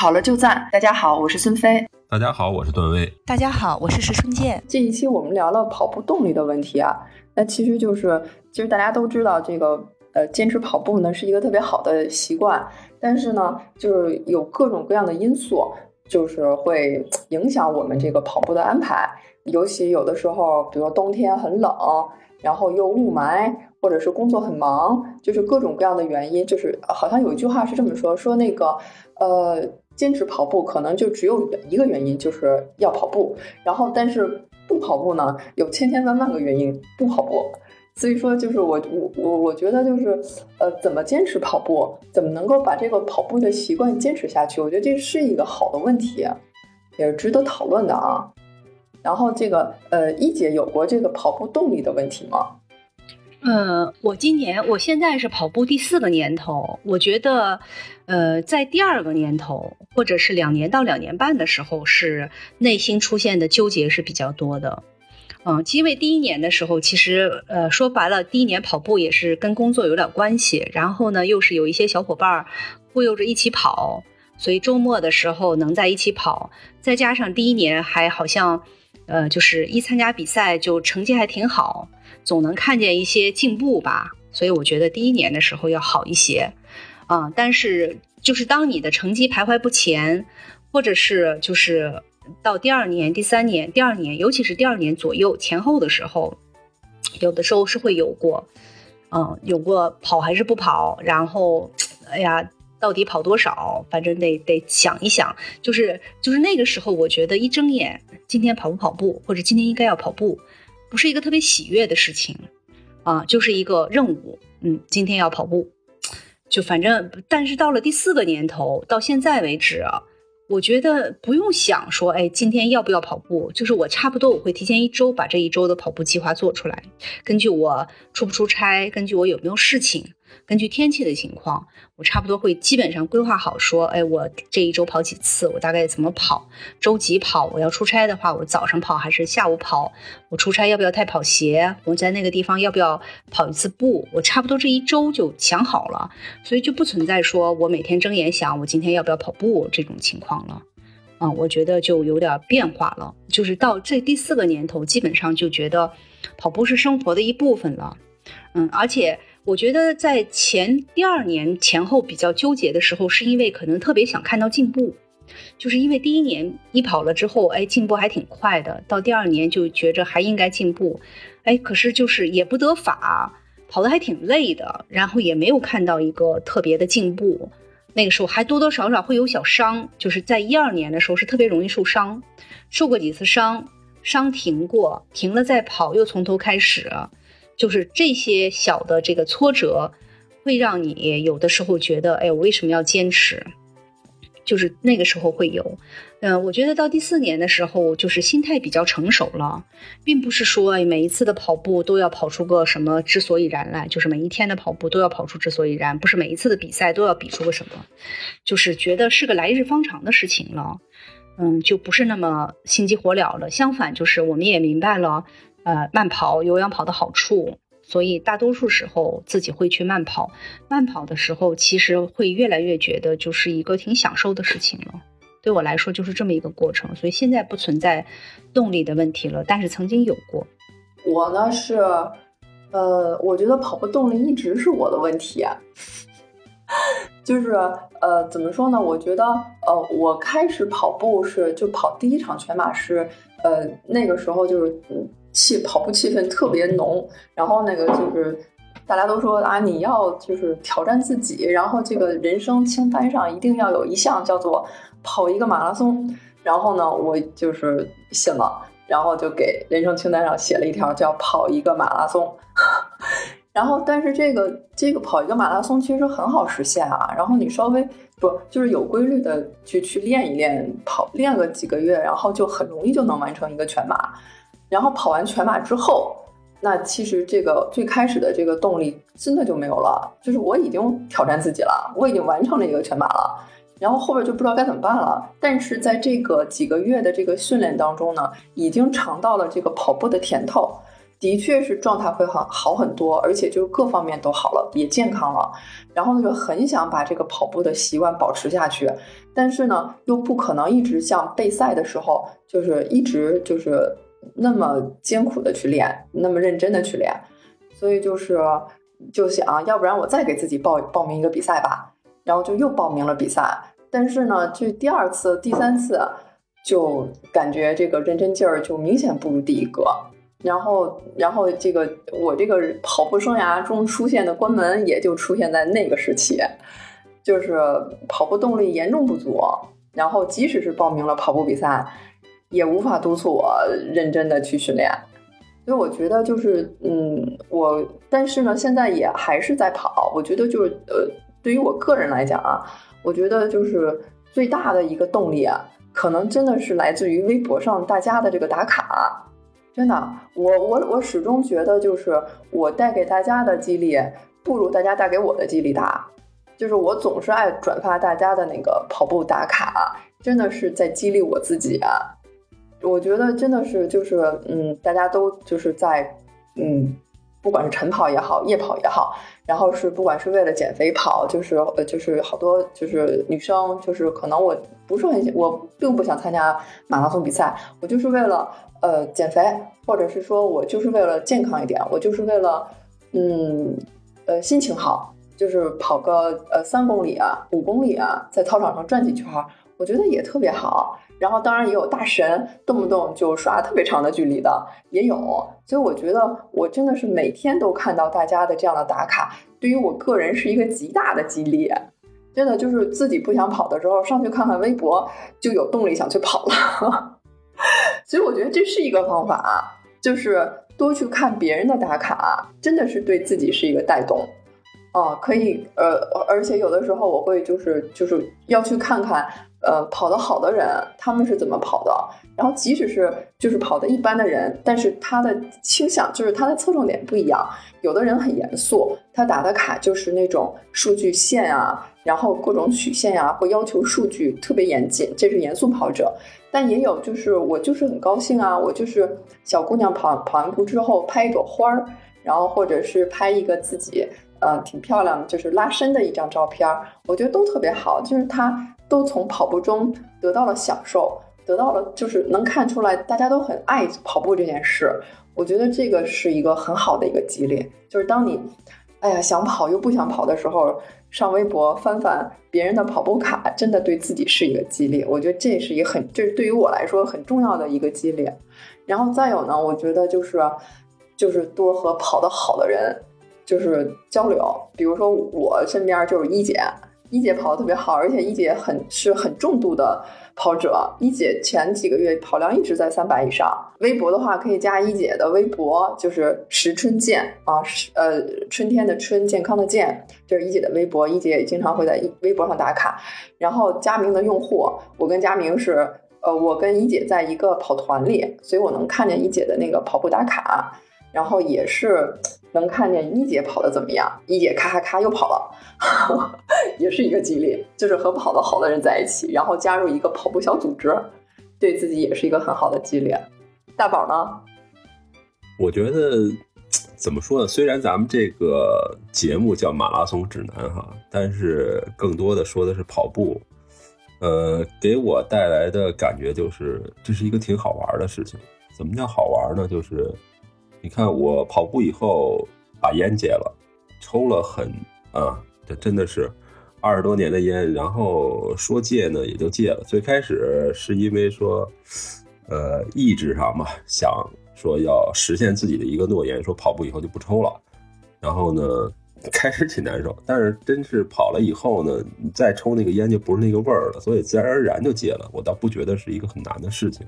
跑了就赞。大家好，我是孙飞。大家好，我是段威。大家好，我是石春健。这一期我们聊了跑步动力的问题啊，那其实就是，其实大家都知道，这个呃，坚持跑步呢是一个特别好的习惯，但是呢，就是有各种各样的因素，就是会影响我们这个跑步的安排。尤其有的时候，比如说冬天很冷，然后又雾霾，或者是工作很忙，就是各种各样的原因。就是好像有一句话是这么说：说那个呃。坚持跑步可能就只有一个原因，就是要跑步。然后，但是不跑步呢，有千千万万个原因不跑步。所以说，就是我我我我觉得就是，呃，怎么坚持跑步，怎么能够把这个跑步的习惯坚持下去？我觉得这是一个好的问题，也是值得讨论的啊。然后，这个呃，一姐有过这个跑步动力的问题吗？呃，我今年我现在是跑步第四个年头，我觉得，呃，在第二个年头或者是两年到两年半的时候，是内心出现的纠结是比较多的。嗯，因为第一年的时候，其实呃说白了，第一年跑步也是跟工作有点关系，然后呢又是有一些小伙伴儿忽悠着一起跑，所以周末的时候能在一起跑，再加上第一年还好像，呃，就是一参加比赛就成绩还挺好。总能看见一些进步吧，所以我觉得第一年的时候要好一些，啊，但是就是当你的成绩徘徊不前，或者是就是到第二年、第三年、第二年，尤其是第二年左右前后的时候，有的时候是会有过，嗯，有过跑还是不跑，然后，哎呀，到底跑多少？反正得得想一想，就是就是那个时候，我觉得一睁眼，今天跑不跑步，或者今天应该要跑步。不是一个特别喜悦的事情，啊，就是一个任务。嗯，今天要跑步，就反正，但是到了第四个年头，到现在为止啊，我觉得不用想说，哎，今天要不要跑步？就是我差不多我会提前一周把这一周的跑步计划做出来，根据我出不出差，根据我有没有事情。根据天气的情况，我差不多会基本上规划好，说，哎，我这一周跑几次，我大概怎么跑，周几跑。我要出差的话，我早上跑还是下午跑？我出差要不要带跑鞋？我在那个地方要不要跑一次步？我差不多这一周就想好了，所以就不存在说我每天睁眼想我今天要不要跑步这种情况了。啊，我觉得就有点变化了，就是到这第四个年头，基本上就觉得跑步是生活的一部分了。嗯，而且。我觉得在前第二年前后比较纠结的时候，是因为可能特别想看到进步，就是因为第一年一跑了之后，哎，进步还挺快的，到第二年就觉着还应该进步，哎，可是就是也不得法，跑的还挺累的，然后也没有看到一个特别的进步，那个时候还多多少少会有小伤，就是在一二年的时候是特别容易受伤，受过几次伤，伤停过，停了再跑又从头开始。就是这些小的这个挫折，会让你有的时候觉得，哎，我为什么要坚持？就是那个时候会有，嗯，我觉得到第四年的时候，就是心态比较成熟了，并不是说每一次的跑步都要跑出个什么之所以然来，就是每一天的跑步都要跑出之所以然，不是每一次的比赛都要比出个什么，就是觉得是个来日方长的事情了，嗯，就不是那么心急火燎了。相反，就是我们也明白了。呃，慢跑有氧跑的好处，所以大多数时候自己会去慢跑。慢跑的时候，其实会越来越觉得就是一个挺享受的事情了。对我来说，就是这么一个过程。所以现在不存在动力的问题了，但是曾经有过。我呢是，呃，我觉得跑步动力一直是我的问题。就是呃，怎么说呢？我觉得呃，我开始跑步是就跑第一场全马是呃那个时候就是嗯气跑步气氛特别浓，然后那个就是大家都说啊，你要就是挑战自己，然后这个人生清单上一定要有一项叫做跑一个马拉松。然后呢，我就是信了，然后就给人生清单上写了一条叫跑一个马拉松。然后，但是这个这个跑一个马拉松其实很好实现啊。然后你稍微不就是有规律的去去练一练跑，练个几个月，然后就很容易就能完成一个全马。然后跑完全马之后，那其实这个最开始的这个动力真的就没有了。就是我已经挑战自己了，我已经完成了一个全马了，然后后边就不知道该怎么办了。但是在这个几个月的这个训练当中呢，已经尝到了这个跑步的甜头。的确是状态会很好很多，而且就是各方面都好了，也健康了。然后呢，就很想把这个跑步的习惯保持下去，但是呢，又不可能一直像备赛的时候，就是一直就是那么艰苦的去练，那么认真的去练。所以就是就想要不然我再给自己报报名一个比赛吧，然后就又报名了比赛。但是呢，这第二次、第三次就感觉这个认真劲儿就明显不如第一个。然后，然后这个我这个跑步生涯中出现的关门，也就出现在那个时期，就是跑步动力严重不足。然后，即使是报名了跑步比赛，也无法督促我认真的去训练。所以，我觉得就是，嗯，我但是呢，现在也还是在跑。我觉得就是，呃，对于我个人来讲啊，我觉得就是最大的一个动力啊，可能真的是来自于微博上大家的这个打卡。真的，我我我始终觉得，就是我带给大家的激励，不如大家带给我的激励大。就是我总是爱转发大家的那个跑步打卡，真的是在激励我自己啊。我觉得真的是，就是嗯，大家都就是在嗯，不管是晨跑也好，夜跑也好，然后是不管是为了减肥跑，就是呃，就是好多就是女生，就是可能我不是很，我并不想参加马拉松比赛，我就是为了。呃，减肥，或者是说我就是为了健康一点，我就是为了，嗯，呃，心情好，就是跑个呃三公里啊，五公里啊，在操场上转几圈，我觉得也特别好。然后当然也有大神，动不动就刷特别长的距离的也有。所以我觉得我真的是每天都看到大家的这样的打卡，对于我个人是一个极大的激励。真的就是自己不想跑的时候，上去看看微博，就有动力想去跑了。所以我觉得这是一个方法，就是多去看别人的打卡，真的是对自己是一个带动。哦，可以，呃，而且有的时候我会就是就是要去看看，呃，跑得好的人他们是怎么跑的。然后即使是就是跑得一般的人，但是他的倾向就是他的侧重点不一样。有的人很严肃，他打的卡就是那种数据线啊，然后各种曲线呀，会要求数据特别严谨，这是严肃跑者。但也有，就是我就是很高兴啊，我就是小姑娘跑跑完步之后拍一朵花儿，然后或者是拍一个自己呃挺漂亮的，就是拉伸的一张照片儿，我觉得都特别好，就是他都从跑步中得到了享受，得到了就是能看出来大家都很爱跑步这件事，我觉得这个是一个很好的一个激励，就是当你哎呀想跑又不想跑的时候。上微博翻翻别人的跑步卡，真的对自己是一个激励。我觉得这是一个很，这是对于我来说很重要的一个激励。然后再有呢，我觉得就是，就是多和跑得好的人就是交流。比如说我身边就是一姐，一姐跑的特别好，而且一姐很是很重度的。跑者一姐前几个月跑量一直在三百以上。微博的话可以加一姐的微博，就是时春健啊，呃春天的春，健康的健，这是一姐的微博。一姐也经常会在微博上打卡。然后佳明的用户，我跟佳明是呃，我跟一姐在一个跑团里，所以我能看见一姐的那个跑步打卡，然后也是。能看见一姐跑的怎么样？一姐咔咔咔又跑了，也是一个激励，就是和跑得好的人在一起，然后加入一个跑步小组织，对自己也是一个很好的激励。大宝呢？我觉得怎么说呢？虽然咱们这个节目叫马拉松指南哈，但是更多的说的是跑步。呃，给我带来的感觉就是这是一个挺好玩的事情。怎么叫好玩呢？就是。你看我跑步以后把烟戒了，抽了很啊，这真的是二十多年的烟，然后说戒呢也就戒了。最开始是因为说，呃，意志上嘛，想说要实现自己的一个诺言，说跑步以后就不抽了。然后呢，开始挺难受，但是真是跑了以后呢，你再抽那个烟就不是那个味儿了，所以自然而然就戒了。我倒不觉得是一个很难的事情。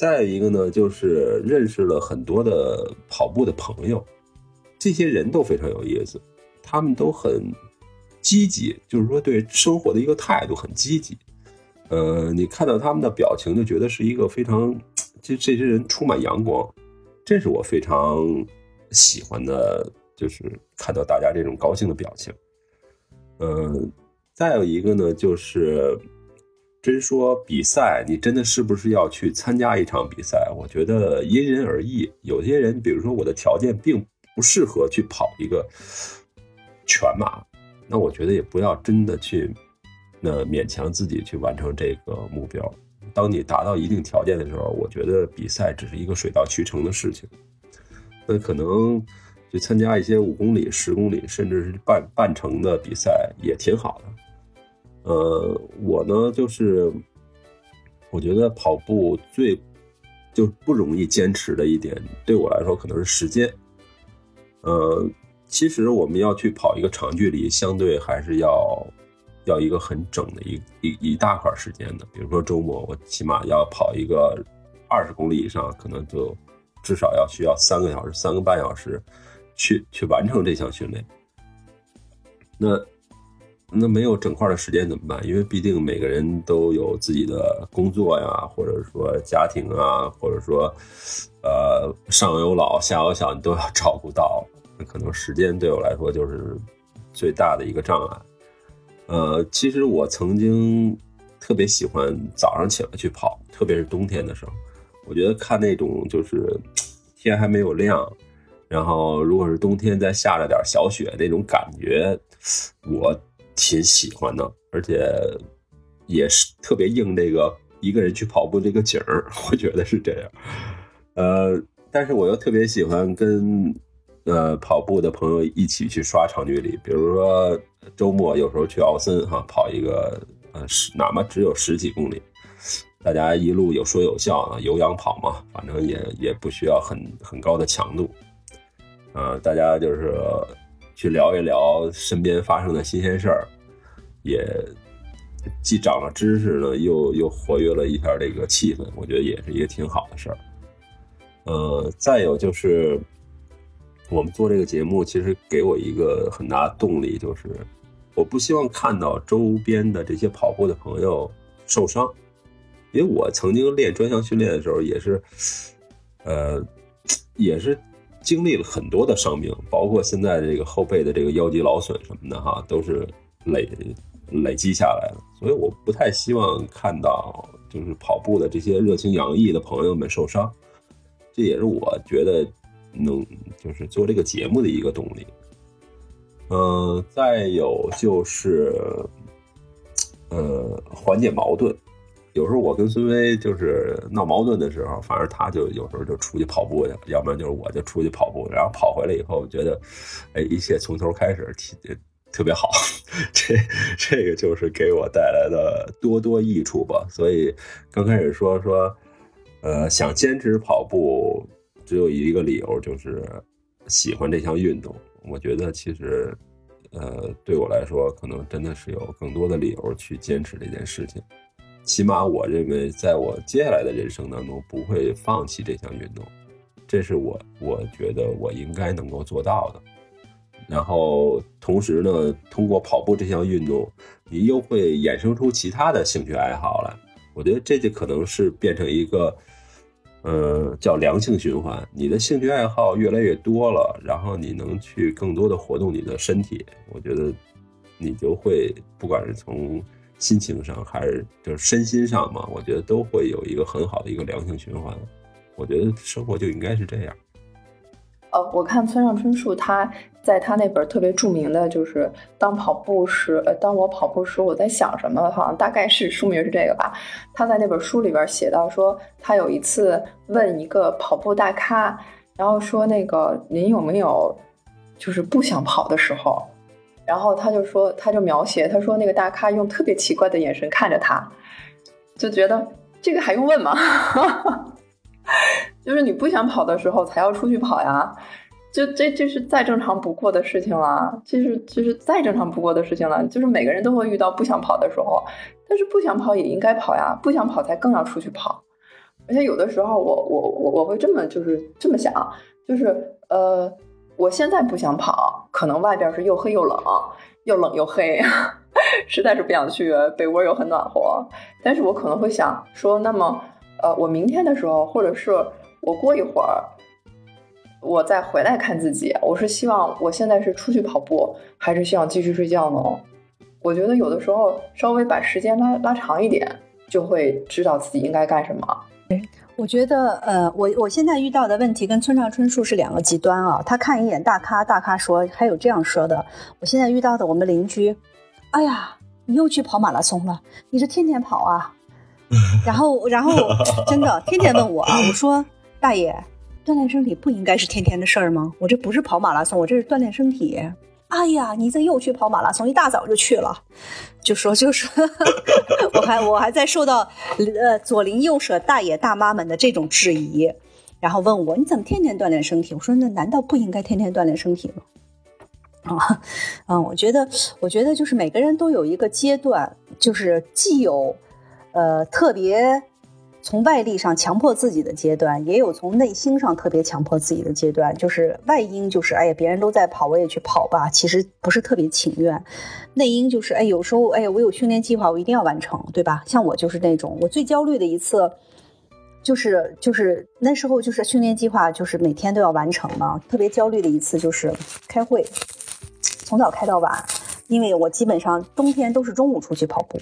再一个呢，就是认识了很多的跑步的朋友，这些人都非常有意思，他们都很积极，就是说对生活的一个态度很积极。呃，你看到他们的表情，就觉得是一个非常，这这些人充满阳光，这是我非常喜欢的，就是看到大家这种高兴的表情。嗯，再有一个呢，就是真说比赛，你真的是不是要去参加一场比赛？我觉得因人而异。有些人，比如说我的条件并不适合去跑一个全马，那我觉得也不要真的去那勉强自己去完成这个目标。当你达到一定条件的时候，我觉得比赛只是一个水到渠成的事情。那可能去参加一些五公里、十公里，甚至是半半程的比赛也挺好的。呃，我呢就是我觉得跑步最就不容易坚持的一点，对我来说可能是时间。呃，其实我们要去跑一个长距离，相对还是要。要一个很整的一一一大块时间的，比如说周末，我起码要跑一个二十公里以上，可能就至少要需要三个小时、三个半小时去去完成这项训练。那那没有整块的时间怎么办？因为毕竟每个人都有自己的工作呀，或者说家庭啊，或者说呃上有老下有小，你都要照顾到，那可能时间对我来说就是最大的一个障碍。呃，其实我曾经特别喜欢早上起来去跑，特别是冬天的时候，我觉得看那种就是天还没有亮，然后如果是冬天再下着点小雪那种感觉，我挺喜欢的，而且也是特别应这个一个人去跑步这个景儿，我觉得是这样。呃，但是我又特别喜欢跟呃跑步的朋友一起去刷长距离，比如说。周末有时候去奥森哈跑一个呃十哪怕只有十几公里，大家一路有说有笑啊，有氧跑嘛，反正也也不需要很很高的强度，啊，大家就是去聊一聊身边发生的新鲜事儿，也既长了知识呢，又又活跃了一下这个气氛，我觉得也是一个挺好的事儿。呃，再有就是。我们做这个节目，其实给我一个很大的动力，就是我不希望看到周边的这些跑步的朋友受伤，因为我曾经练专项训练的时候，也是，呃，也是经历了很多的伤病，包括现在这个后背的这个腰肌劳损什么的哈，都是累累积下来的，所以我不太希望看到就是跑步的这些热情洋溢的朋友们受伤，这也是我觉得。能就是做这个节目的一个动力，嗯，再有就是，呃，缓解矛盾。有时候我跟孙威就是闹矛盾的时候，反正他就有时候就出去跑步去，要不然就是我就出去跑步，然后跑回来以后，觉得，哎，一切从头开始，特别好。这这个就是给我带来的多多益处吧。所以刚开始说说，呃，想坚持跑步。只有一个理由，就是喜欢这项运动。我觉得其实，呃，对我来说，可能真的是有更多的理由去坚持这件事情。起码我认为，在我接下来的人生当中，不会放弃这项运动。这是我我觉得我应该能够做到的。然后同时呢，通过跑步这项运动，你又会衍生出其他的兴趣爱好来。我觉得这就可能是变成一个。呃，叫良性循环。你的兴趣爱好越来越多了，然后你能去更多的活动你的身体，我觉得你就会不管是从心情上还是就是身心上嘛，我觉得都会有一个很好的一个良性循环。我觉得生活就应该是这样。呃，我看村上春树，他在他那本特别著名的就是当跑步时，呃，当我跑步时我在想什么，好像大概是书名是这个吧。他在那本书里边写到说，他有一次问一个跑步大咖，然后说那个您有没有就是不想跑的时候，然后他就说，他就描写，他说那个大咖用特别奇怪的眼神看着他，就觉得这个还用问吗？就是你不想跑的时候才要出去跑呀，就这这是再正常不过的事情了，这是就是再正常不过的事情了。就是每个人都会遇到不想跑的时候，但是不想跑也应该跑呀，不想跑才更要出去跑。而且有的时候，我我我我会这么就是这么想，就是呃，我现在不想跑，可能外边是又黑又冷，又冷又黑，实在是不想去，被窝又很暖和。但是我可能会想说，那么。呃，我明天的时候，或者是我过一会儿，我再回来看自己。我是希望我现在是出去跑步，还是希望继续睡觉呢？我觉得有的时候稍微把时间拉拉长一点，就会知道自己应该干什么。我觉得，呃，我我现在遇到的问题跟村上春树是两个极端啊。他看一眼大咖，大咖说还有这样说的。我现在遇到的我们邻居，哎呀，你又去跑马拉松了，你是天天跑啊？然后，然后 真的天天问我啊，我说大爷，锻炼身体不应该是天天的事儿吗？我这不是跑马拉松，我这是锻炼身体。哎呀，你这又去跑马拉松，一大早就去了，就说 就说，我还我还在受到呃左邻右舍大爷大妈们的这种质疑，然后问我你怎么天天锻炼身体？我说那难道不应该天天锻炼身体吗？啊，嗯，我觉得我觉得就是每个人都有一个阶段，就是既有呃特别。从外力上强迫自己的阶段，也有从内心上特别强迫自己的阶段。就是外因就是哎呀，别人都在跑，我也去跑吧，其实不是特别情愿。内因就是哎，有时候哎呀，我有训练计划，我一定要完成，对吧？像我就是那种，我最焦虑的一次，就是就是那时候就是训练计划就是每天都要完成嘛，特别焦虑的一次就是开会，从早开到晚。因为我基本上冬天都是中午出去跑步，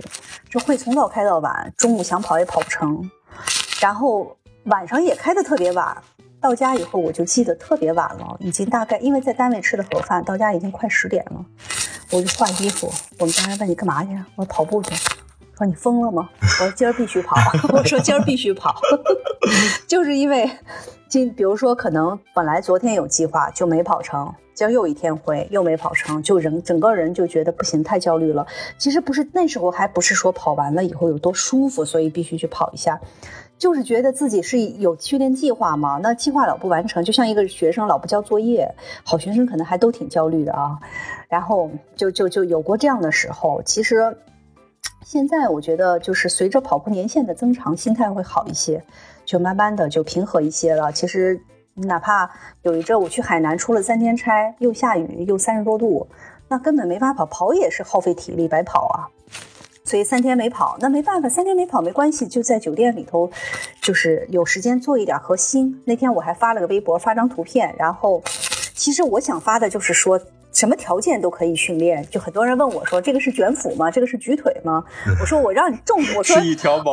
这会从早开到晚，中午想跑也跑不成，然后晚上也开的特别晚，到家以后我就记得特别晚了，已经大概因为在单位吃的盒饭，到家已经快十点了，我就换衣服。我们家人问你干嘛去？我说跑步去。说你疯了吗？我说今儿必须跑。我说今儿必须跑，就是因为今比如说可能本来昨天有计划就没跑成。今儿又一天灰，又没跑成，就人整个人就觉得不行，太焦虑了。其实不是那时候，还不是说跑完了以后有多舒服，所以必须去跑一下，就是觉得自己是有训练计划嘛。那计划老不完成，就像一个学生老不交作业，好学生可能还都挺焦虑的啊。然后就就就有过这样的时候。其实现在我觉得，就是随着跑步年限的增长，心态会好一些，就慢慢的就平和一些了。其实。哪怕有一阵我去海南出了三天差，又下雨又三十多度，那根本没法跑，跑也是耗费体力，白跑啊。所以三天没跑，那没办法，三天没跑没关系，就在酒店里头，就是有时间做一点核心。那天我还发了个微博，发张图片，然后其实我想发的就是说。什么条件都可以训练，就很多人问我说：“这个是卷腹吗？这个是举腿吗？” 我说：“我让你重，我说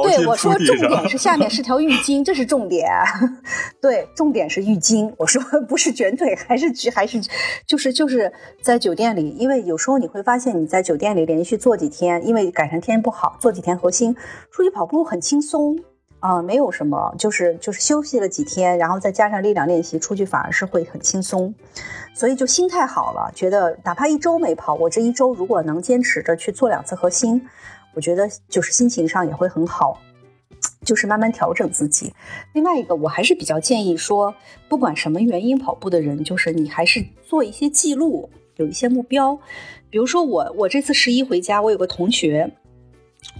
对，我说重点是下面是条浴巾，这是重点。对，重点是浴巾。我说不是卷腿，还是举，还是就是就是在酒店里，因为有时候你会发现你在酒店里连续做几天，因为赶上天不好，做几天核心，出去跑步很轻松啊，没有什么，就是就是休息了几天，然后再加上力量练习，出去反而是会很轻松。”所以就心态好了，觉得哪怕一周没跑，我这一周如果能坚持着去做两次核心，我觉得就是心情上也会很好，就是慢慢调整自己。另外一个，我还是比较建议说，不管什么原因跑步的人，就是你还是做一些记录，有一些目标。比如说我，我这次十一回家，我有个同学。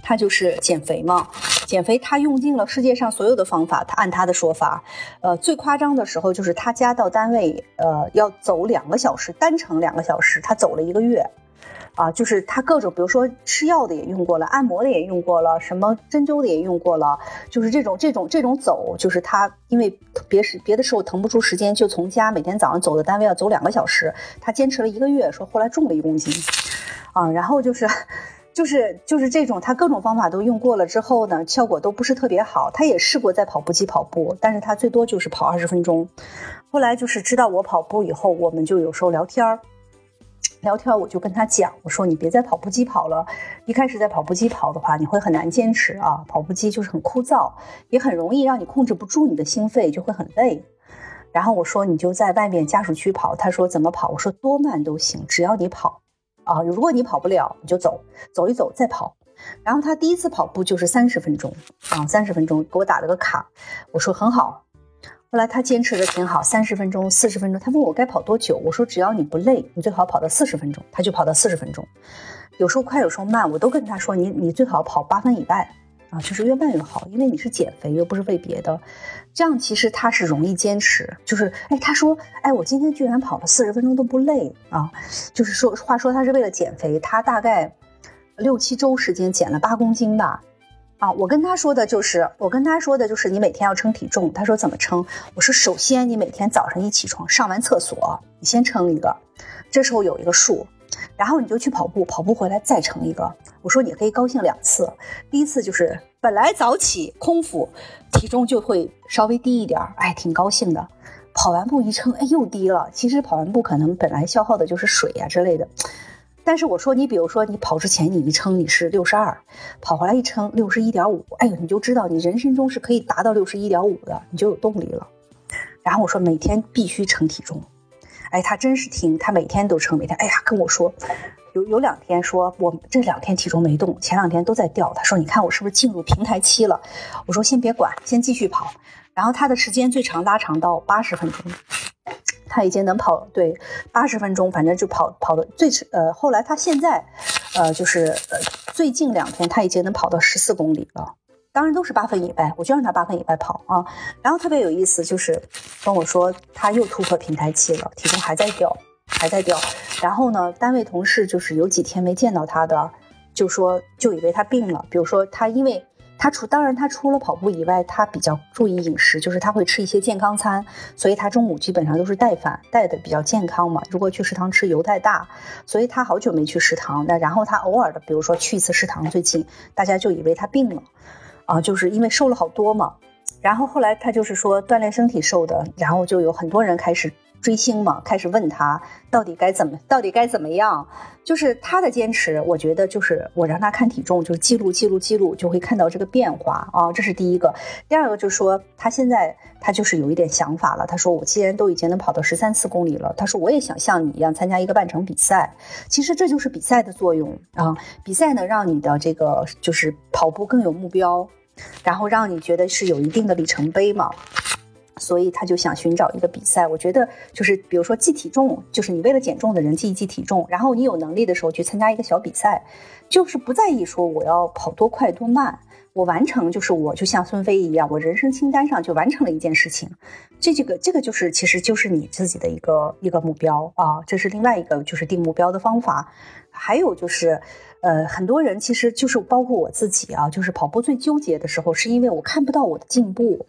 他就是减肥嘛，减肥他用尽了世界上所有的方法。他按他的说法，呃，最夸张的时候就是他家到单位，呃，要走两个小时，单程两个小时，他走了一个月，啊，就是他各种，比如说吃药的也用过了，按摩的也用过了，什么针灸的也用过了，就是这种这种这种走，就是他因为别时别的时候腾不出时间，就从家每天早上走到单位要走两个小时，他坚持了一个月，说后来重了一公斤，啊，然后就是。就是就是这种，他各种方法都用过了之后呢，效果都不是特别好。他也试过在跑步机跑步，但是他最多就是跑二十分钟。后来就是知道我跑步以后，我们就有时候聊天儿，聊天儿我就跟他讲，我说你别在跑步机跑了，一开始在跑步机跑的话，你会很难坚持啊，跑步机就是很枯燥，也很容易让你控制不住你的心肺，就会很累。然后我说你就在外面家属区跑，他说怎么跑？我说多慢都行，只要你跑。啊，如果你跑不了，你就走，走一走再跑。然后他第一次跑步就是三十分钟啊，三十分钟给我打了个卡，我说很好。后来他坚持的挺好，三十分钟、四十分钟。他问我该跑多久，我说只要你不累，你最好跑到四十分钟。他就跑到四十分钟，有时候快，有时候慢，我都跟他说你你最好跑八分以外。啊，就是越慢越好，因为你是减肥，又不是为别的，这样其实他是容易坚持。就是，哎，他说，哎，我今天居然跑了四十分钟都不累啊！就是说，话说他是为了减肥，他大概六七周时间减了八公斤吧。啊，我跟他说的就是，我跟他说的就是你每天要称体重。他说怎么称？我说首先你每天早上一起床上完厕所，你先称一个，这时候有一个数。然后你就去跑步，跑步回来再称一个。我说你可以高兴两次，第一次就是本来早起空腹，体重就会稍微低一点，哎，挺高兴的。跑完步一称，哎，又低了。其实跑完步可能本来消耗的就是水呀之类的，但是我说你比如说你跑之前你一称你是六十二，跑回来一称六十一点五，哎呦，你就知道你人生中是可以达到六十一点五的，你就有动力了。然后我说每天必须称体重。哎，他真是听，他每天都称，每天，哎呀，跟我说，有有两天说我这两天体重没动，前两天都在掉。他说，你看我是不是进入平台期了？我说先别管，先继续跑。然后他的时间最长拉长到八十分钟，他已经能跑对八十分钟，反正就跑跑的最呃，后来他现在，呃，就是呃最近两天他已经能跑到十四公里了。当然都是八分以外，我就让他八分以外跑啊。然后特别有意思，就是跟我说他又突破平台期了，体重还在掉，还在掉。然后呢，单位同事就是有几天没见到他的，就说就以为他病了。比如说他因为他除当然他除了跑步以外，他比较注意饮食，就是他会吃一些健康餐，所以他中午基本上都是带饭，带的比较健康嘛。如果去食堂吃油太大，所以他好久没去食堂。那然后他偶尔的，比如说去一次食堂，最近大家就以为他病了。啊，就是因为瘦了好多嘛，然后后来他就是说锻炼身体瘦的，然后就有很多人开始追星嘛，开始问他到底该怎么，到底该怎么样。就是他的坚持，我觉得就是我让他看体重，就是记录记录记录，就会看到这个变化啊。这是第一个，第二个就是说他现在他就是有一点想法了。他说我既然都已经能跑到十三四公里了，他说我也想像你一样参加一个半程比赛。其实这就是比赛的作用啊，比赛呢让你的这个就是跑步更有目标。然后让你觉得是有一定的里程碑嘛，所以他就想寻找一个比赛。我觉得就是比如说记体重，就是你为了减重的人记一记体重，然后你有能力的时候去参加一个小比赛，就是不在意说我要跑多快多慢，我完成就是我就像孙飞一样，我人生清单上就完成了一件事情。这这个这个就是其实就是你自己的一个一个目标啊，这是另外一个就是定目标的方法。还有就是。呃，很多人其实就是包括我自己啊，就是跑步最纠结的时候，是因为我看不到我的进步。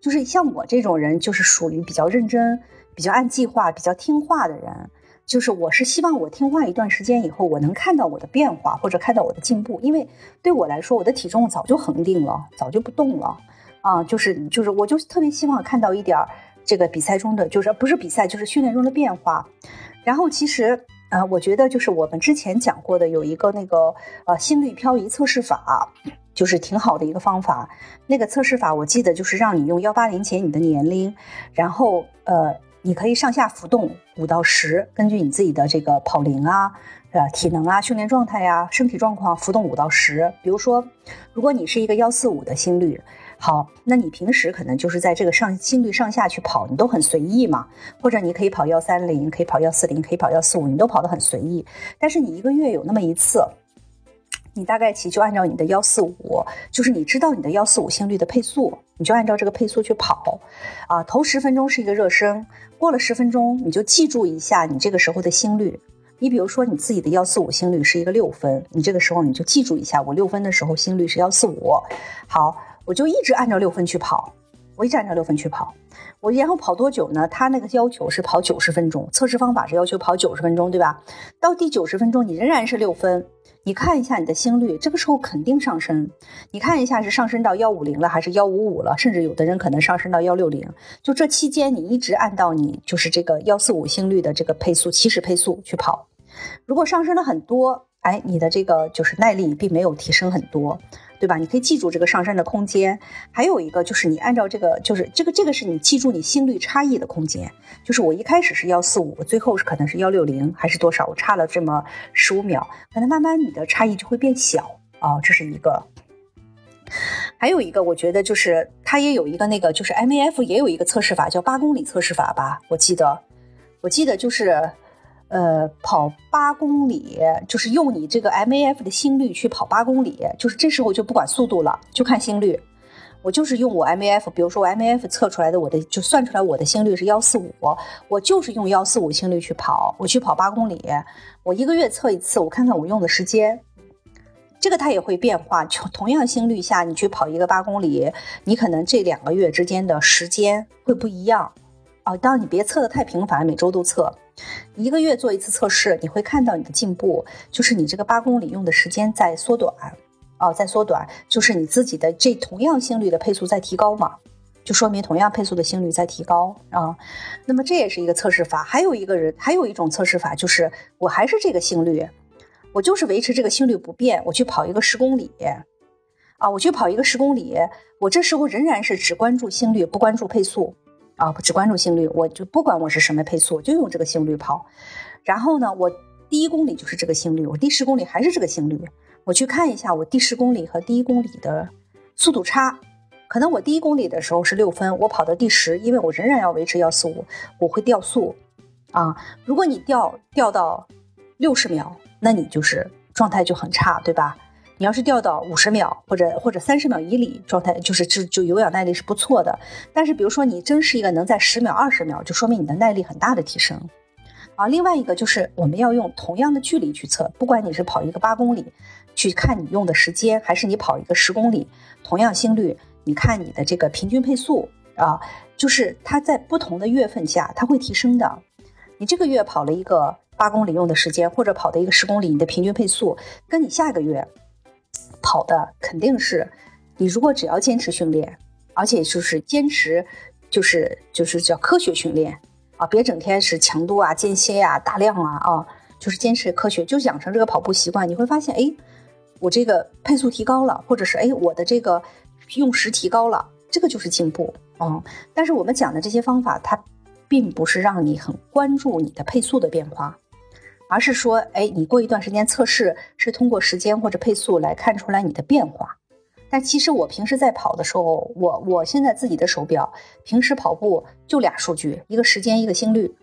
就是像我这种人，就是属于比较认真、比较按计划、比较听话的人。就是我是希望我听话一段时间以后，我能看到我的变化或者看到我的进步。因为对我来说，我的体重早就恒定了，早就不动了啊。就是就是，我就特别希望看到一点这个比赛中的，就是不是比赛，就是训练中的变化。然后其实。呃，我觉得就是我们之前讲过的有一个那个呃心率漂移测试法，就是挺好的一个方法。那个测试法我记得就是让你用幺八零减你的年龄，然后呃你可以上下浮动五到十，根据你自己的这个跑龄啊、呃体能啊、训练状态呀、身体状况浮动五到十。比如说，如果你是一个幺四五的心率。好，那你平时可能就是在这个上心率上下去跑，你都很随意嘛。或者你可以跑幺三零，可以跑幺四零，可以跑幺四五，你都跑得很随意。但是你一个月有那么一次，你大概其就按照你的幺四五，就是你知道你的幺四五心率的配速，你就按照这个配速去跑。啊，头十分钟是一个热身，过了十分钟你就记住一下你这个时候的心率。你比如说你自己的幺四五心率是一个六分，你这个时候你就记住一下，我六分的时候心率是幺四五。好。我就一直按照六分去跑，我一直按照六分去跑，我然后跑多久呢？他那个要求是跑九十分钟，测试方法是要求跑九十分钟，对吧？到第九十分钟你仍然是六分，你看一下你的心率，这个时候肯定上升，你看一下是上升到幺五零了还是幺五五了，甚至有的人可能上升到幺六零。就这期间你一直按到你就是这个幺四五心率的这个配速起始配速去跑，如果上升了很多，哎，你的这个就是耐力并没有提升很多。对吧？你可以记住这个上升的空间，还有一个就是你按照这个，就是这个这个是你记住你心率差异的空间。就是我一开始是幺四五，最后是可能是幺六零还是多少？我差了这么十五秒，可能慢慢你的差异就会变小啊。这是一个，还有一个我觉得就是它也有一个那个就是 M A F 也有一个测试法叫八公里测试法吧？我记得，我记得就是。呃，跑八公里就是用你这个 M A F 的心率去跑八公里，就是这时候就不管速度了，就看心率。我就是用我 M A F，比如说我 M A F 测出来的我的就算出来我的心率是幺四五，我就是用幺四五心率去跑，我去跑八公里。我一个月测一次，我看看我用的时间，这个它也会变化。就同样心率下，你去跑一个八公里，你可能这两个月之间的时间会不一样。啊，当然你别测的太频繁，每周都测。一个月做一次测试，你会看到你的进步，就是你这个八公里用的时间在缩短，哦，在缩短，就是你自己的这同样心率的配速在提高嘛，就说明同样配速的心率在提高啊。那么这也是一个测试法，还有一个人，还有一种测试法，就是我还是这个心率，我就是维持这个心率不变，我去跑一个十公里，啊，我去跑一个十公里，我这时候仍然是只关注心率，不关注配速。啊，只关注心率，我就不管我是什么配速，我就用这个心率跑。然后呢，我第一公里就是这个心率，我第十公里还是这个心率。我去看一下我第十公里和第一公里的速度差，可能我第一公里的时候是六分，我跑到第十，因为我仍然要维持幺四五，我会掉速。啊，如果你掉掉到六十秒，那你就是状态就很差，对吧？你要是掉到五十秒或者或者三十秒以里，状态就是就就有氧耐力是不错的。但是比如说你真是一个能在十秒、二十秒，就说明你的耐力很大的提升。啊，另外一个就是我们要用同样的距离去测，不管你是跑一个八公里，去看你用的时间，还是你跑一个十公里，同样心率，你看你的这个平均配速啊，就是它在不同的月份下它会提升的。你这个月跑了一个八公里用的时间，或者跑的一个十公里，你的平均配速跟你下个月。跑的肯定是，你如果只要坚持训练，而且就是坚持，就是就是叫科学训练啊，别整天是强度啊、间歇呀、大量啊啊，就是坚持科学，就养成这个跑步习惯，你会发现，哎，我这个配速提高了，或者是哎，我的这个用时提高了，这个就是进步啊。但是我们讲的这些方法，它并不是让你很关注你的配速的变化。而是说，哎，你过一段时间测试是通过时间或者配速来看出来你的变化。但其实我平时在跑的时候，我我现在自己的手表平时跑步就俩数据，一个时间，一个心率，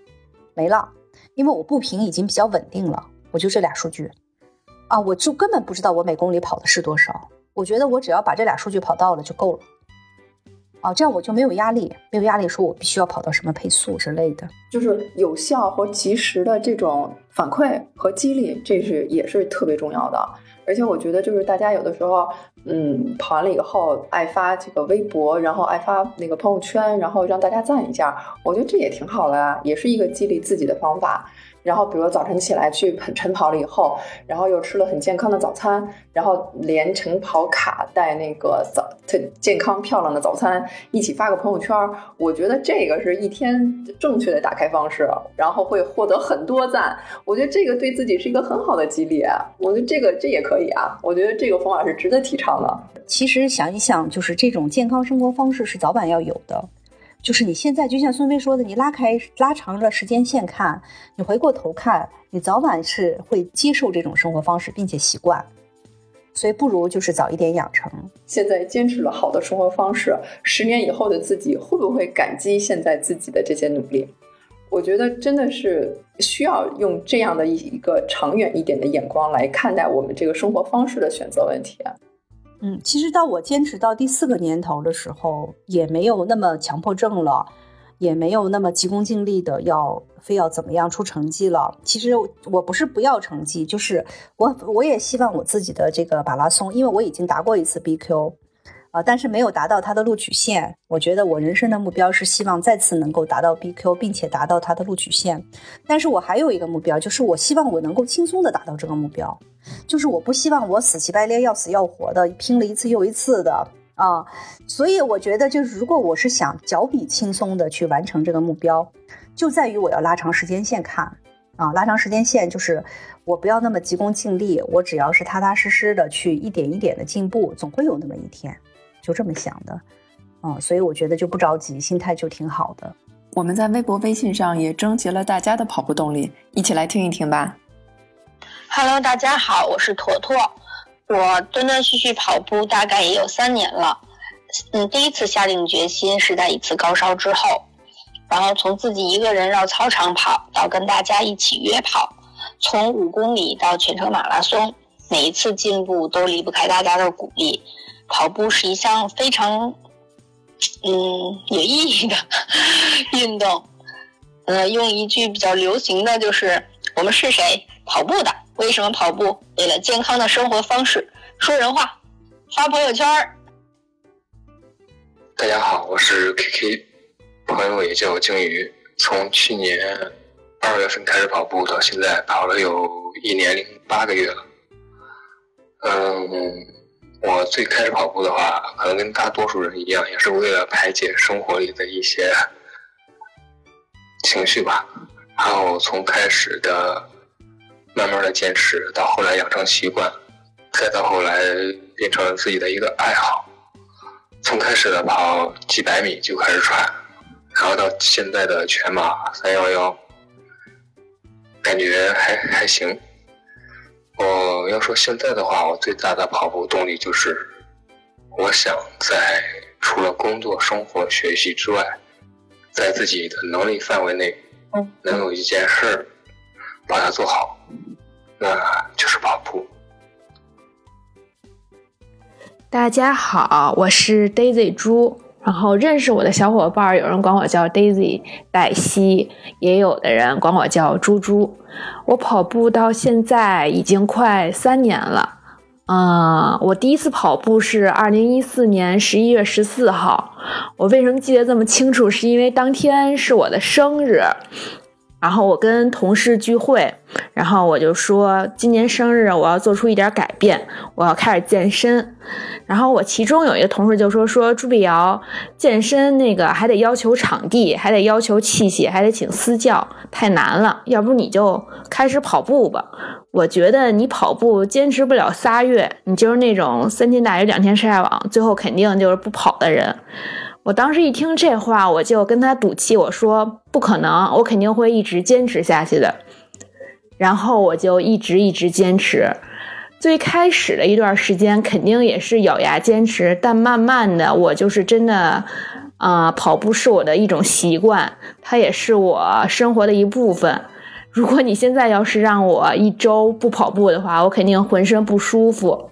没了。因为我步频已经比较稳定了，我就这俩数据。啊，我就根本不知道我每公里跑的是多少。我觉得我只要把这俩数据跑到了就够了。啊，这样我就没有压力，没有压力说我必须要跑到什么配速之类的，就是有效和及时的这种反馈和激励，这是也是特别重要的。而且我觉得，就是大家有的时候，嗯，跑完了以后爱发这个微博，然后爱发那个朋友圈，然后让大家赞一下，我觉得这也挺好的啊，也是一个激励自己的方法。然后，比如早晨起来去晨跑了以后，然后又吃了很健康的早餐，然后连晨跑卡带那个早特健康漂亮的早餐一起发个朋友圈，我觉得这个是一天正确的打开方式，然后会获得很多赞。我觉得这个对自己是一个很好的激励，我觉得这个这也可以啊，我觉得这个方法是值得提倡的。其实想一想，就是这种健康生活方式是早晚要有的。就是你现在就像孙飞说的，你拉开拉长了时间线看，你回过头看，你早晚是会接受这种生活方式，并且习惯，所以不如就是早一点养成。现在坚持了好的生活方式，十年以后的自己会不会感激现在自己的这些努力？我觉得真的是需要用这样的一一个长远一点的眼光来看待我们这个生活方式的选择问题啊。嗯，其实到我坚持到第四个年头的时候，也没有那么强迫症了，也没有那么急功近利的要非要怎么样出成绩了。其实我不是不要成绩，就是我我也希望我自己的这个马拉松，因为我已经达过一次 BQ。啊，但是没有达到它的录取线。我觉得我人生的目标是希望再次能够达到 BQ，并且达到它的录取线。但是我还有一个目标，就是我希望我能够轻松的达到这个目标。就是我不希望我死乞白赖、要死要活的拼了一次又一次的啊。所以我觉得，就是如果我是想脚比轻松的去完成这个目标，就在于我要拉长时间线看啊。拉长时间线就是我不要那么急功近利，我只要是踏踏实实的去一点一点的进步，总会有那么一天。就这么想的，嗯，所以我觉得就不着急，心态就挺好的。我们在微博、微信上也征集了大家的跑步动力，一起来听一听吧。Hello，大家好，我是坨坨。我断断续续跑步大概也有三年了。嗯，第一次下定决心是在一次高烧之后，然后从自己一个人绕操场跑到跟大家一起约跑，从五公里到全程马拉松，每一次进步都离不开大家的鼓励。跑步是一项非常，嗯，有意义的 运动。呃，用一句比较流行的就是“我们是谁？跑步的。为什么跑步？为了健康的生活方式。”说人话，发朋友圈大家好，我是 K K，朋友也叫我鲸鱼。从去年二月份开始跑步，到现在跑了有一年零八个月了。嗯，我最开始跑步的话，可能跟大多数人一样，也是为了排解生活里的一些情绪吧。然后从开始的慢慢的坚持，到后来养成习惯，再到后来变成了自己的一个爱好。从开始的跑几百米就开始喘，然后到现在的全马三幺幺，感觉还还行。我要说现在的话，我最大的跑步动力就是，我想在除了工作、生活、学习之外，在自己的能力范围内，能有一件事把它做好，那就是跑步。大家好，我是 Daisy 猪。然后认识我的小伙伴，有人管我叫 Daisy 黛西，也有的人管我叫猪猪。我跑步到现在已经快三年了。嗯，我第一次跑步是二零一四年十一月十四号。我为什么记得这么清楚？是因为当天是我的生日。然后我跟同事聚会，然后我就说今年生日我要做出一点改变，我要开始健身。然后我其中有一个同事就说说朱碧瑶健身那个还得要求场地，还得要求器械，还得请私教，太难了。要不你就开始跑步吧。我觉得你跑步坚持不了仨月，你就是那种三天打鱼两天晒网，最后肯定就是不跑的人。我当时一听这话，我就跟他赌气，我说不可能，我肯定会一直坚持下去的。然后我就一直一直坚持，最开始的一段时间肯定也是咬牙坚持，但慢慢的，我就是真的，啊，跑步是我的一种习惯，它也是我生活的一部分。如果你现在要是让我一周不跑步的话，我肯定浑身不舒服。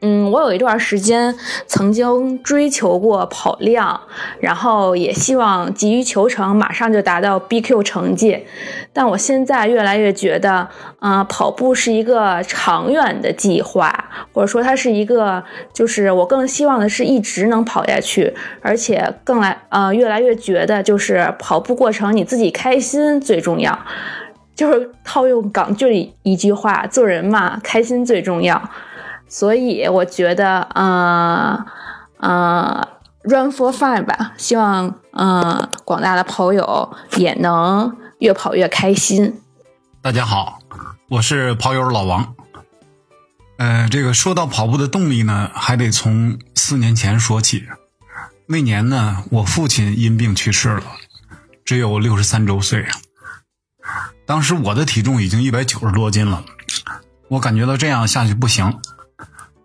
嗯，我有一段时间曾经追求过跑量，然后也希望急于求成，马上就达到 BQ 成绩。但我现在越来越觉得，啊，跑步是一个长远的计划，或者说它是一个，就是我更希望的是一直能跑下去，而且更来，呃，越来越觉得就是跑步过程你自己开心最重要，就是套用港剧里一句话，做人嘛，开心最重要。所以我觉得，呃，呃，run for fun 吧，希望，呃，广大的跑友也能越跑越开心。大家好，我是跑友老王。呃，这个说到跑步的动力呢，还得从四年前说起。那年呢，我父亲因病去世了，只有六十三周岁。当时我的体重已经一百九十多斤了，我感觉到这样下去不行。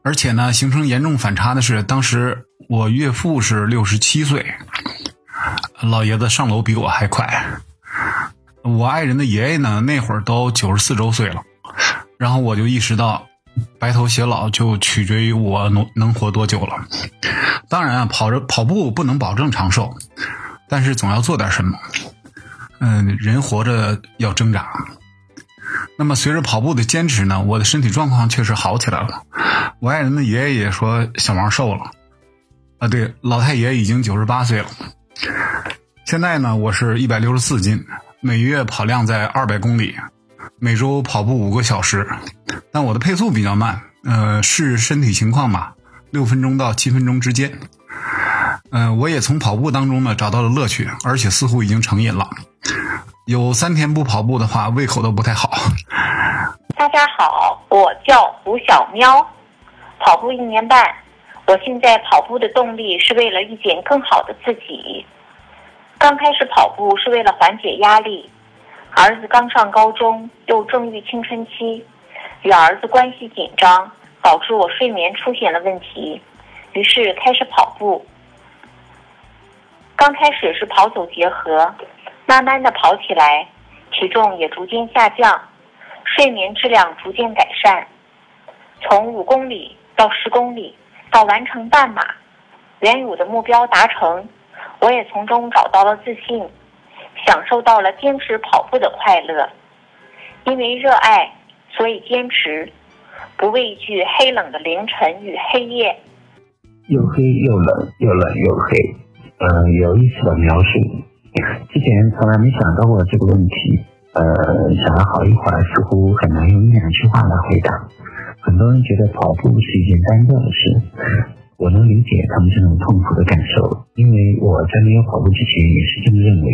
而且呢，形成严重反差的是，当时我岳父是六十七岁，老爷子上楼比我还快。我爱人的爷爷呢，那会儿都九十四周岁了。然后我就意识到，白头偕老就取决于我能能活多久了。当然啊，跑着跑步不能保证长寿，但是总要做点什么。嗯，人活着要挣扎。那么随着跑步的坚持呢，我的身体状况确实好起来了。我爱人的爷爷也说小王瘦了，啊，对，老太爷已经九十八岁了。现在呢，我是一百六十四斤，每月跑量在二百公里，每周跑步五个小时。但我的配速比较慢，呃，视身体情况吧，六分钟到七分钟之间。嗯，我也从跑步当中呢找到了乐趣，而且似乎已经成瘾了。有三天不跑步的话，胃口都不太好。大家好，我叫胡小喵，跑步一年半。我现在跑步的动力是为了遇见更好的自己。刚开始跑步是为了缓解压力，儿子刚上高中，又正遇青春期，与儿子关系紧张，导致我睡眠出现了问题，于是开始跑步。刚开始是跑走结合。慢慢的跑起来，体重也逐渐下降，睡眠质量逐渐改善。从五公里到十公里，到完成半马，原有的目标达成，我也从中找到了自信，享受到了坚持跑步的快乐。因为热爱，所以坚持，不畏惧黑冷的凌晨与黑夜。又黑又冷，又冷又黑。呃，有意思的描述。之前从来没想到过这个问题，呃，想了好一会儿，似乎很难用一两句话来回答。很多人觉得跑步是一件单调的事，我能理解他们这种痛苦的感受，因为我在没有跑步之前也是这么认为。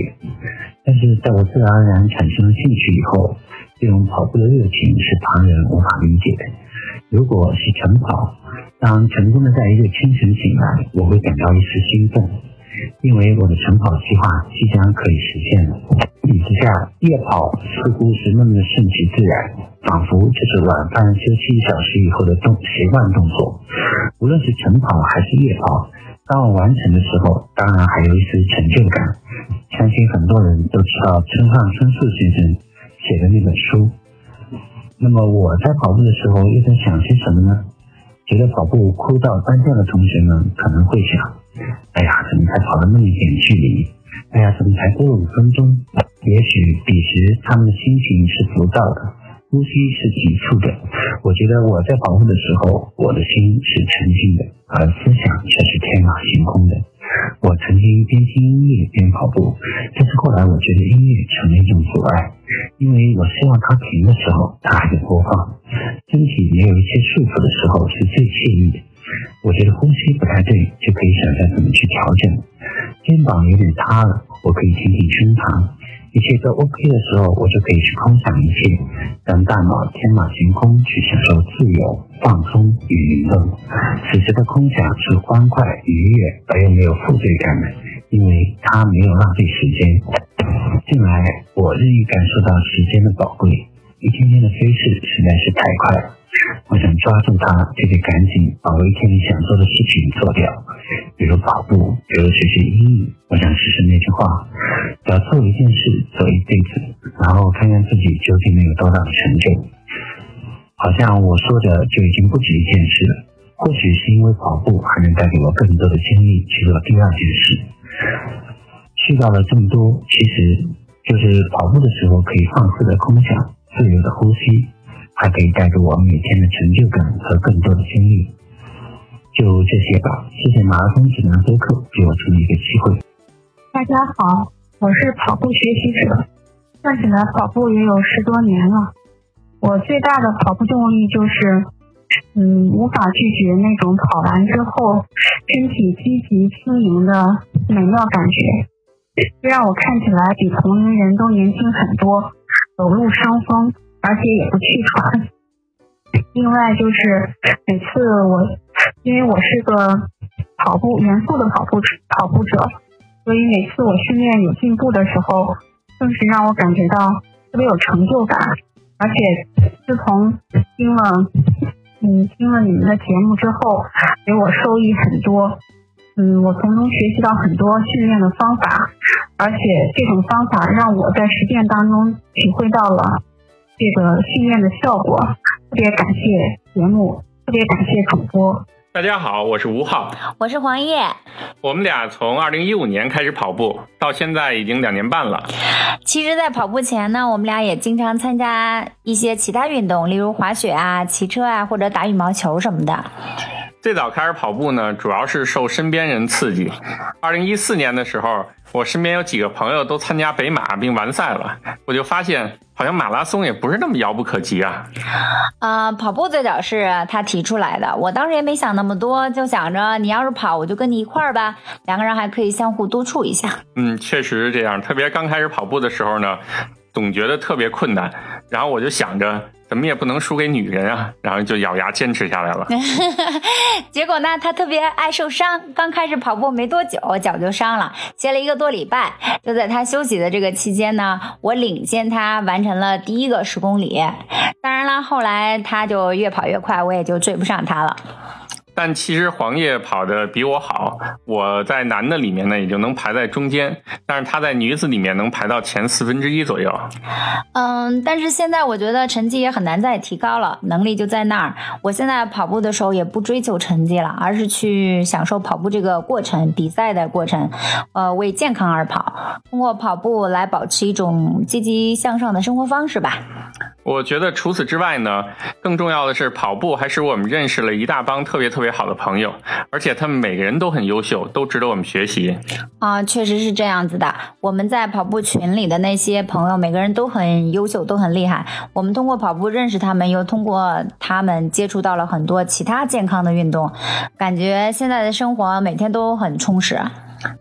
但是在我自然而然产生了兴趣以后，这种跑步的热情是旁人无法理解的。如果是晨跑，当成功的在一个清晨醒来，我会感到一丝兴奋，因为我的晨跑计划即将可以实现了。比之下，夜跑似乎是那么的顺其自然，仿佛就是晚饭休息一小时以后的动习惯动作。无论是晨跑还是夜跑，当我完成的时候，当然还有一丝成就感。相信很多人都知道村上春树先生写的那本书。那么我在跑步的时候又在想些什么呢？觉得跑步枯燥单调的同学们可能会想：哎呀，怎么才跑了那么一点距离？哎呀，怎么才过了五分钟？也许彼时他们的心情是浮躁的，呼吸是急促的。我觉得我在跑步的时候，我的心是沉静的，而思想却是天马行空的。我曾经边听音乐边跑步，但是后来我觉得音乐成了一种阻碍，因为我希望它停的时候它还在播放。身体没有一些束缚的时候是最惬意的。我觉得呼吸不太对，就可以想想怎么去调整。肩膀有点塌了，我可以挺挺胸膛。一切都 OK 的时候，我就可以去空想一切，让大脑天马行空，去享受自由、放松与娱乐。此时的空想是欢快、愉悦而又没有负罪感的，因为它没有浪费时间。近来，我日益感受到时间的宝贵，一天天的飞逝实在是太快了。我想抓住它，就得赶紧把我一天里想做的事情做掉，比如跑步，比如学习英语。我想试试那句话：只要做一件事，做一辈子，然后看看自己究竟能有多大的成就。好像我说的就已经不止一件事了。或许是因为跑步还能带给我更多的精力去做第二件事。絮叨了这么多，其实就是跑步的时候可以放肆的空想，自由的呼吸。还可以带给我每天的成就感和更多的精力。就这些吧，谢谢马拉松指南播客给我这么一个机会。大家好，我是跑步学习者，算起来跑步也有十多年了。我最大的跑步动力就是，嗯，无法拒绝那种跑完之后身体积极轻盈的美妙感觉，让我看起来比同龄人都年轻很多，走路伤风。而且也不去喘。另外就是每次我，因为我是个跑步严肃的跑步跑步者，所以每次我训练有进步的时候，更是让我感觉到特别有成就感。而且自从听了嗯听了你们的节目之后，给我受益很多。嗯，我从中学习到很多训练的方法，而且这种方法让我在实践当中体会到了。这个训练的效果，特别感谢节目，特别感谢主播。大家好，我是吴昊，我是黄叶。我们俩从二零一五年开始跑步，到现在已经两年半了。其实，在跑步前呢，我们俩也经常参加一些其他运动，例如滑雪啊、骑车啊，或者打羽毛球什么的。最早开始跑步呢，主要是受身边人刺激。二零一四年的时候，我身边有几个朋友都参加北马并完赛了，我就发现好像马拉松也不是那么遥不可及啊。呃，跑步最早是他提出来的，我当时也没想那么多，就想着你要是跑，我就跟你一块儿吧，两个人还可以相互督促一下。嗯，确实是这样。特别刚开始跑步的时候呢，总觉得特别困难，然后我就想着。怎么也不能输给女人啊！然后就咬牙坚持下来了。结果呢，他特别爱受伤，刚开始跑步没多久，脚就伤了，歇了一个多礼拜。就在他休息的这个期间呢，我领先他完成了第一个十公里。当然了，后来他就越跑越快，我也就追不上他了。但其实黄叶跑的比我好，我在男的里面呢也就能排在中间，但是他在女子里面能排到前四分之一左右。嗯，但是现在我觉得成绩也很难再提高了，能力就在那儿。我现在跑步的时候也不追求成绩了，而是去享受跑步这个过程，比赛的过程，呃，为健康而跑，通过跑步来保持一种积极向上的生活方式吧。我觉得除此之外呢，更重要的是跑步还使我们认识了一大帮特别特别好的朋友，而且他们每个人都很优秀，都值得我们学习。啊，确实是这样子的。我们在跑步群里的那些朋友，每个人都很优秀，都很厉害。我们通过跑步认识他们，又通过他们接触到了很多其他健康的运动，感觉现在的生活每天都很充实。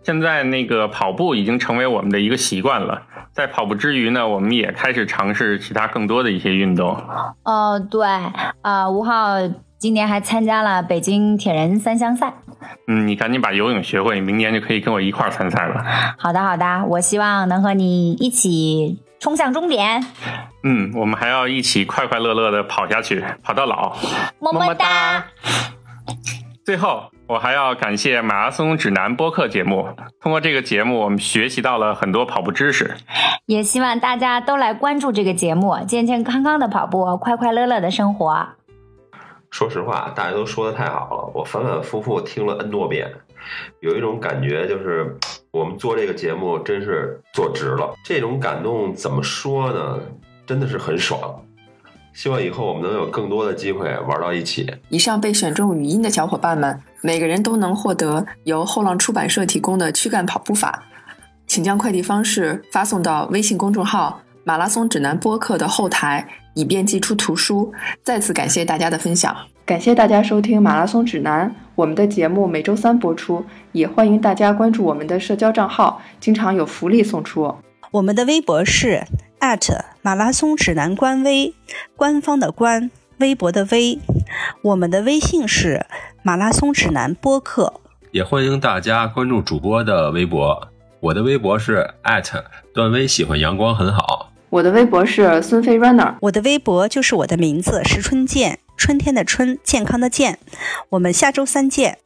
现在那个跑步已经成为我们的一个习惯了，在跑步之余呢，我们也开始尝试其他更多的一些运动。哦，对，啊，吴昊今年还参加了北京铁人三项赛。嗯，你赶紧把游泳学会，明年就可以跟我一块儿参赛了。好的，好的，我希望能和你一起冲向终点。嗯，我们还要一起快快乐乐的跑下去，跑到老。么么哒。最后，我还要感谢马拉松指南播客节目。通过这个节目，我们学习到了很多跑步知识。也希望大家都来关注这个节目，健健康康的跑步，快快乐乐的生活。说实话，大家都说的太好了，我反反复复听了 N 多遍，有一种感觉就是我们做这个节目真是做值了。这种感动怎么说呢？真的是很爽。希望以后我们能有更多的机会玩到一起。以上被选中语音的小伙伴们，每个人都能获得由后浪出版社提供的躯干跑步法，请将快递方式发送到微信公众号“马拉松指南播客”的后台，以便寄出图书。再次感谢大家的分享，感谢大家收听《马拉松指南》，我们的节目每周三播出，也欢迎大家关注我们的社交账号，经常有福利送出。我们的微博是。马拉松指南官微，官方的官，微博的微。我们的微信是马拉松指南播客，也欢迎大家关注主播的微博。我的微博是段威，喜欢阳光很好。我的微博是孙飞 runner，我的微博就是我的名字石春健，春天的春，健康的健。我们下周三见。